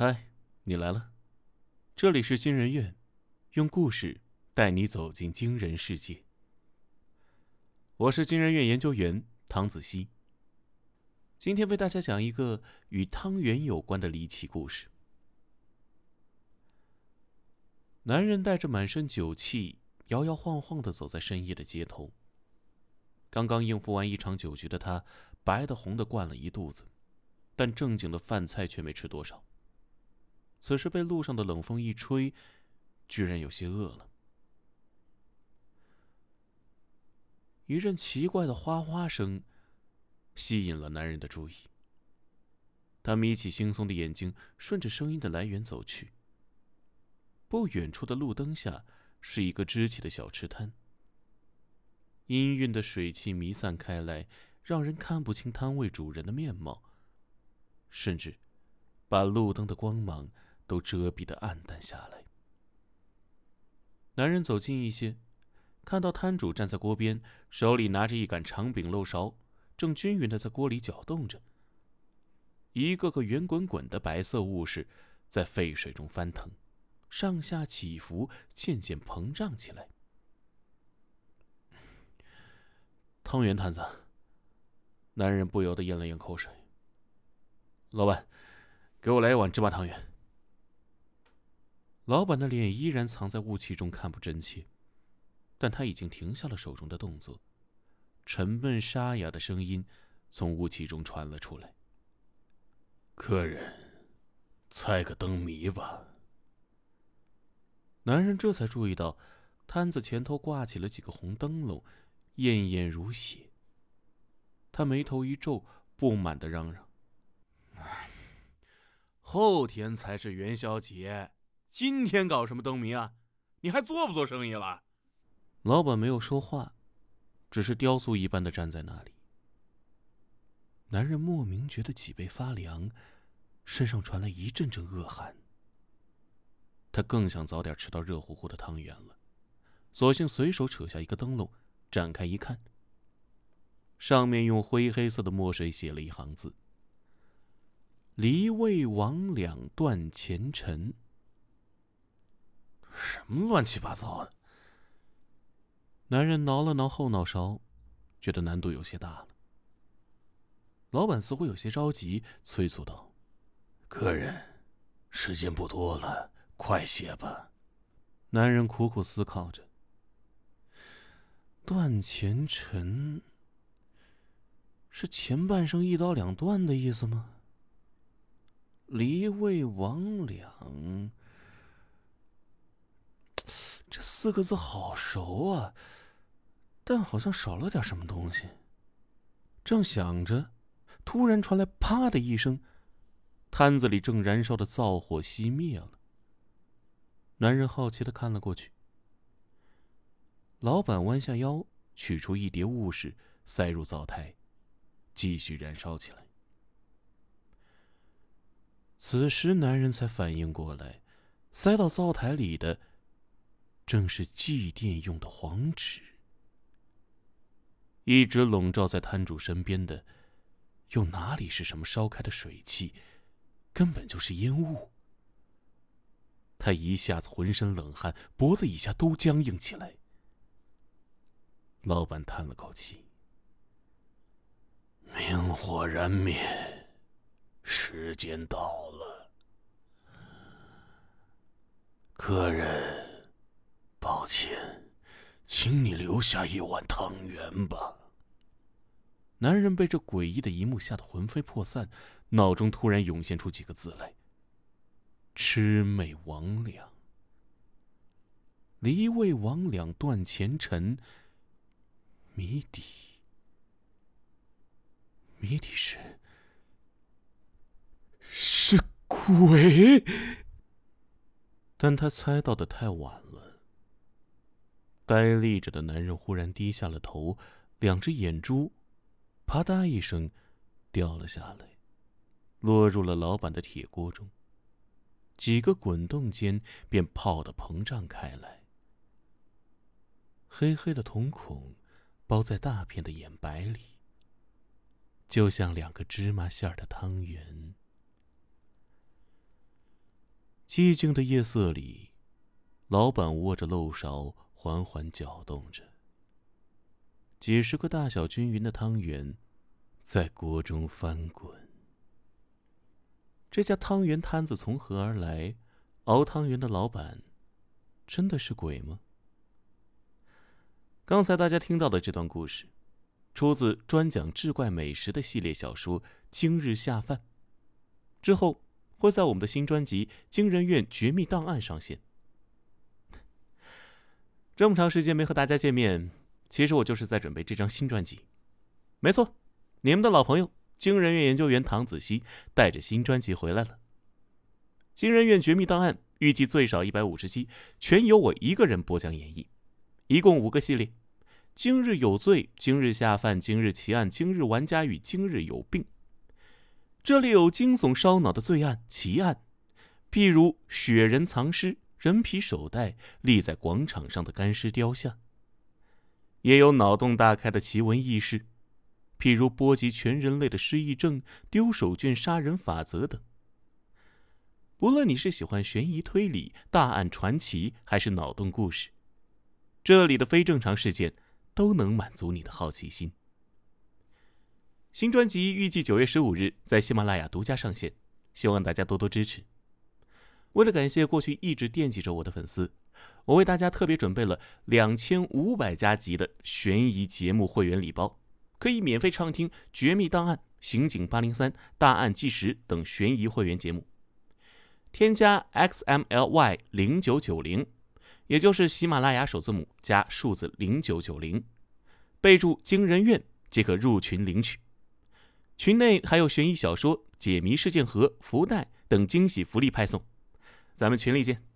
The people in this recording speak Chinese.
嗨，你来了，这里是惊人院，用故事带你走进惊人世界。我是惊人院研究员唐子熙，今天为大家讲一个与汤圆有关的离奇故事。男人带着满身酒气，摇摇晃晃的走在深夜的街头。刚刚应付完一场酒局的他，白的红的灌了一肚子，但正经的饭菜却没吃多少。此时被路上的冷风一吹，居然有些饿了。一阵奇怪的哗哗声吸引了男人的注意。他眯起惺忪的眼睛，顺着声音的来源走去。不远处的路灯下是一个支起的小吃摊，氤氲的水汽弥散开来，让人看不清摊位主人的面貌，甚至把路灯的光芒。都遮蔽的暗淡下来。男人走近一些，看到摊主站在锅边，手里拿着一杆长柄漏勺，正均匀的在锅里搅动着。一个个圆滚滚的白色物事在沸水中翻腾，上下起伏，渐渐膨胀起来。汤圆摊子，男人不由得咽了咽口水。老板，给我来一碗芝麻汤圆。老板的脸依然藏在雾气中，看不真切，但他已经停下了手中的动作。沉闷沙哑的声音从雾气中传了出来：“客人，猜个灯谜吧。”男人这才注意到，摊子前头挂起了几个红灯笼，艳艳如血。他眉头一皱，不满的嚷嚷：“后天才是元宵节。”今天搞什么灯谜啊？你还做不做生意了？老板没有说话，只是雕塑一般的站在那里。男人莫名觉得脊背发凉，身上传来一阵阵恶寒。他更想早点吃到热乎乎的汤圆了，索性随手扯下一个灯笼，展开一看，上面用灰黑色的墨水写了一行字：“离位王两断前尘。”什么乱七八糟的！男人挠了挠后脑勺，觉得难度有些大了。老板似乎有些着急，催促道：“客人，时间不多了，快些吧。”男人苦苦思考着：“断前尘是前半生一刀两断的意思吗？离位魍魉。”这四个字好熟啊，但好像少了点什么东西。正想着，突然传来“啪”的一声，摊子里正燃烧的灶火熄灭了。男人好奇的看了过去，老板弯下腰，取出一叠物事，塞入灶台，继续燃烧起来。此时，男人才反应过来，塞到灶台里的。正是祭奠用的黄纸，一直笼罩在摊主身边的，又哪里是什么烧开的水汽，根本就是烟雾。他一下子浑身冷汗，脖子以下都僵硬起来。老板叹了口气：“明火燃灭，时间到了，客人。”抱歉，请你留下一碗汤圆吧。男人被这诡异的一幕吓得魂飞魄散，脑中突然涌现出几个字来：“魑魅魍魉，离位魍魉断前尘。”谜底，谜底是是鬼，但他猜到的太晚了。呆立着的男人忽然低下了头，两只眼珠“啪嗒”一声掉了下来，落入了老板的铁锅中。几个滚动间，便泡得膨胀开来。黑黑的瞳孔包在大片的眼白里，就像两个芝麻馅儿的汤圆。寂静的夜色里，老板握着漏勺，缓缓搅动着。几十个大小均匀的汤圆，在锅中翻滚。这家汤圆摊子从何而来？熬汤圆的老板，真的是鬼吗？刚才大家听到的这段故事，出自专讲志怪美食的系列小说《今日下饭》，之后会在我们的新专辑《惊人院绝密档案》上线。这么长时间没和大家见面。其实我就是在准备这张新专辑，没错，你们的老朋友惊人院研究员唐子熙带着新专辑回来了。《惊人院绝密档案》预计最少一百五十期，全由我一个人播讲演绎，一共五个系列：今日有罪、今日下饭、今日奇案、今日玩家与今日有病。这里有惊悚烧脑的罪案奇案，譬如雪人藏尸、人皮手袋、立在广场上的干尸雕像。也有脑洞大开的奇闻异事，譬如波及全人类的失忆症、丢手绢杀人法则等。不论你是喜欢悬疑推理、大案传奇，还是脑洞故事，这里的非正常事件都能满足你的好奇心。新专辑预计九月十五日在喜马拉雅独家上线，希望大家多多支持。为了感谢过去一直惦记着我的粉丝。我为大家特别准备了两千五百加级的悬疑节目会员礼包，可以免费畅听《绝密档案》《刑警八零三》《大案纪实》等悬疑会员节目。添加 xmly 零九九零，也就是喜马拉雅首字母加数字零九九零，备注“惊人院”即可入群领取。群内还有悬疑小说、解谜事件盒、福袋等惊喜福利派送，咱们群里见。